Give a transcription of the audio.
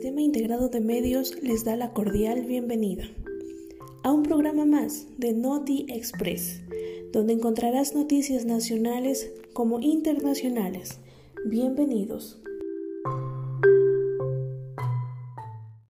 Sistema Integrado de Medios les da la cordial bienvenida a un programa más de Noti Express, donde encontrarás noticias nacionales como internacionales. Bienvenidos.